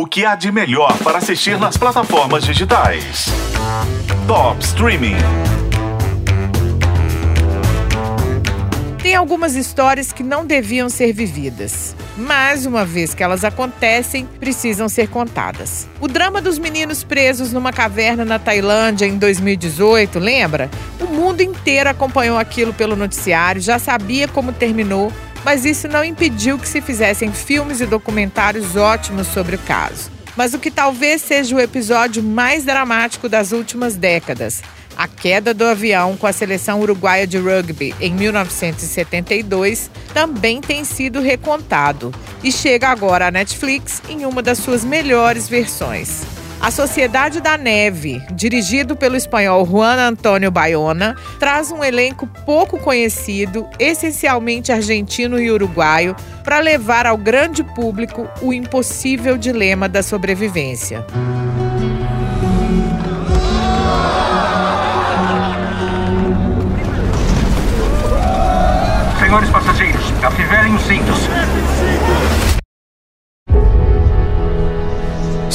O que há de melhor para assistir nas plataformas digitais? Top Streaming. Tem algumas histórias que não deviam ser vividas, mas uma vez que elas acontecem, precisam ser contadas. O drama dos meninos presos numa caverna na Tailândia em 2018, lembra? O mundo inteiro acompanhou aquilo pelo noticiário, já sabia como terminou, mas isso não impediu que se fizessem filmes e documentários ótimos sobre o caso. Mas o que talvez seja o episódio mais dramático das últimas décadas, a queda do avião com a seleção uruguaia de rugby em 1972, também tem sido recontado e chega agora à Netflix em uma das suas melhores versões. A Sociedade da Neve, dirigido pelo espanhol Juan Antônio Bayona, traz um elenco pouco conhecido, essencialmente argentino e uruguaio, para levar ao grande público o impossível dilema da sobrevivência. Senhores passageiros, afivelem os cintos.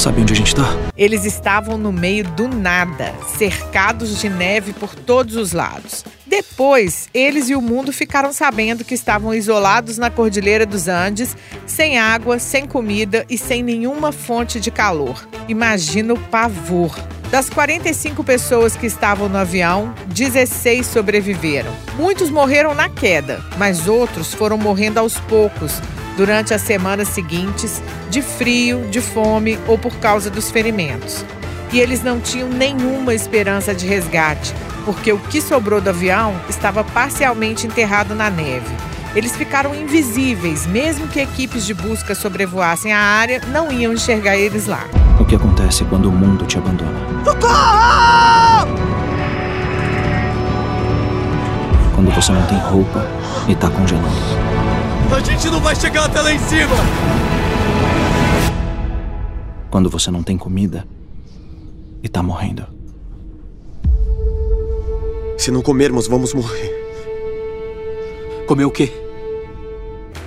Sabe onde a gente tá? Eles estavam no meio do nada, cercados de neve por todos os lados. Depois, eles e o mundo ficaram sabendo que estavam isolados na Cordilheira dos Andes, sem água, sem comida e sem nenhuma fonte de calor. Imagina o pavor. Das 45 pessoas que estavam no avião, 16 sobreviveram. Muitos morreram na queda, mas outros foram morrendo aos poucos durante as semanas seguintes, de frio, de fome ou por causa dos ferimentos. E eles não tinham nenhuma esperança de resgate, porque o que sobrou do avião estava parcialmente enterrado na neve. Eles ficaram invisíveis, mesmo que equipes de busca sobrevoassem a área, não iam enxergar eles lá. O que acontece quando o mundo te abandona? Socorro! Quando você não tem roupa e tá congelando. A gente não vai chegar até lá em cima! Quando você não tem comida e tá morrendo. Se não comermos, vamos morrer. Comer o quê?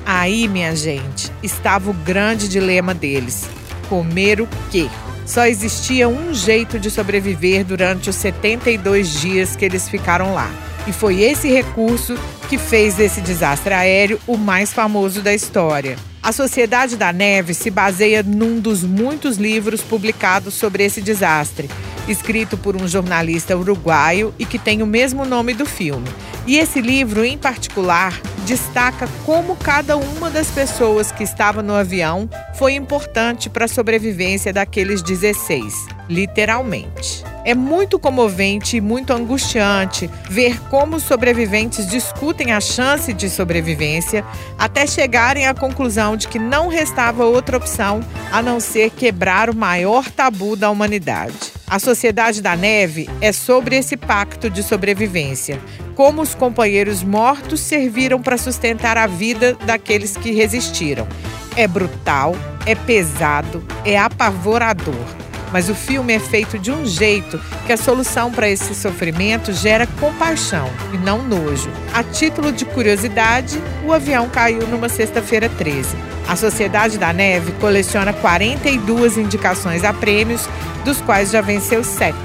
Aí, minha gente, estava o grande dilema deles: comer o quê? Só existia um jeito de sobreviver durante os 72 dias que eles ficaram lá. E foi esse recurso que fez desse desastre aéreo o mais famoso da história. A Sociedade da Neve se baseia num dos muitos livros publicados sobre esse desastre, escrito por um jornalista uruguaio e que tem o mesmo nome do filme. E esse livro, em particular, destaca como cada uma das pessoas que estava no avião foi importante para a sobrevivência daqueles 16, literalmente. É muito comovente e muito angustiante ver como os sobreviventes discutem a chance de sobrevivência até chegarem à conclusão de que não restava outra opção a não ser quebrar o maior tabu da humanidade. A Sociedade da Neve é sobre esse pacto de sobrevivência, como os companheiros mortos serviram para sustentar a vida daqueles que resistiram. É brutal, é pesado, é apavorador mas o filme é feito de um jeito que a solução para esse sofrimento gera compaixão e não nojo. A título de curiosidade, o avião caiu numa sexta-feira 13. A Sociedade da Neve coleciona 42 indicações a prêmios, dos quais já venceu 7.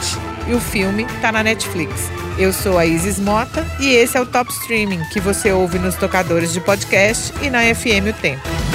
E o filme está na Netflix. Eu sou a Isis Mota e esse é o Top Streaming que você ouve nos tocadores de podcast e na FM O Tempo.